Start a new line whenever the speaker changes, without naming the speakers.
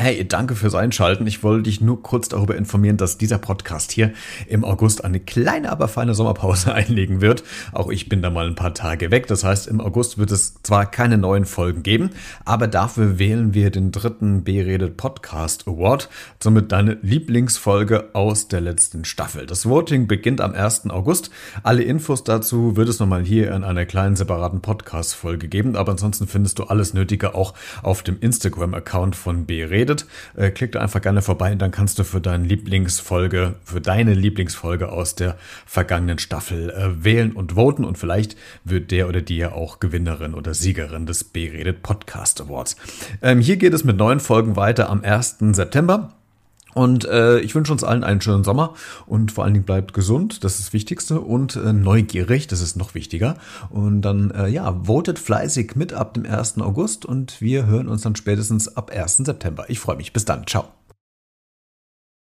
Hey, danke fürs Einschalten. Ich wollte dich nur kurz darüber informieren, dass dieser Podcast hier im August eine kleine, aber feine Sommerpause einlegen wird. Auch ich bin da mal ein paar Tage weg. Das heißt, im August wird es zwar keine neuen Folgen geben, aber dafür wählen wir den dritten B-Redet Podcast Award. Somit deine Lieblingsfolge aus der letzten Staffel. Das Voting beginnt am 1. August. Alle Infos dazu wird es nochmal hier in einer kleinen separaten Podcast-Folge geben. Aber ansonsten findest du alles Nötige auch auf dem Instagram-Account von B-Redet redet, äh, klick da einfach gerne vorbei und dann kannst du für deine Lieblingsfolge, für deine Lieblingsfolge aus der vergangenen Staffel äh, wählen und voten und vielleicht wird der oder die ja auch Gewinnerin oder Siegerin des B-Redet Podcast Awards. Ähm, hier geht es mit neuen Folgen weiter am 1. September. Und äh, ich wünsche uns allen einen schönen Sommer und vor allen Dingen bleibt gesund, das ist das Wichtigste, und äh, neugierig, das ist noch wichtiger. Und dann, äh, ja, votet fleißig mit ab dem 1. August und wir hören uns dann spätestens ab 1. September. Ich freue mich. Bis dann. Ciao.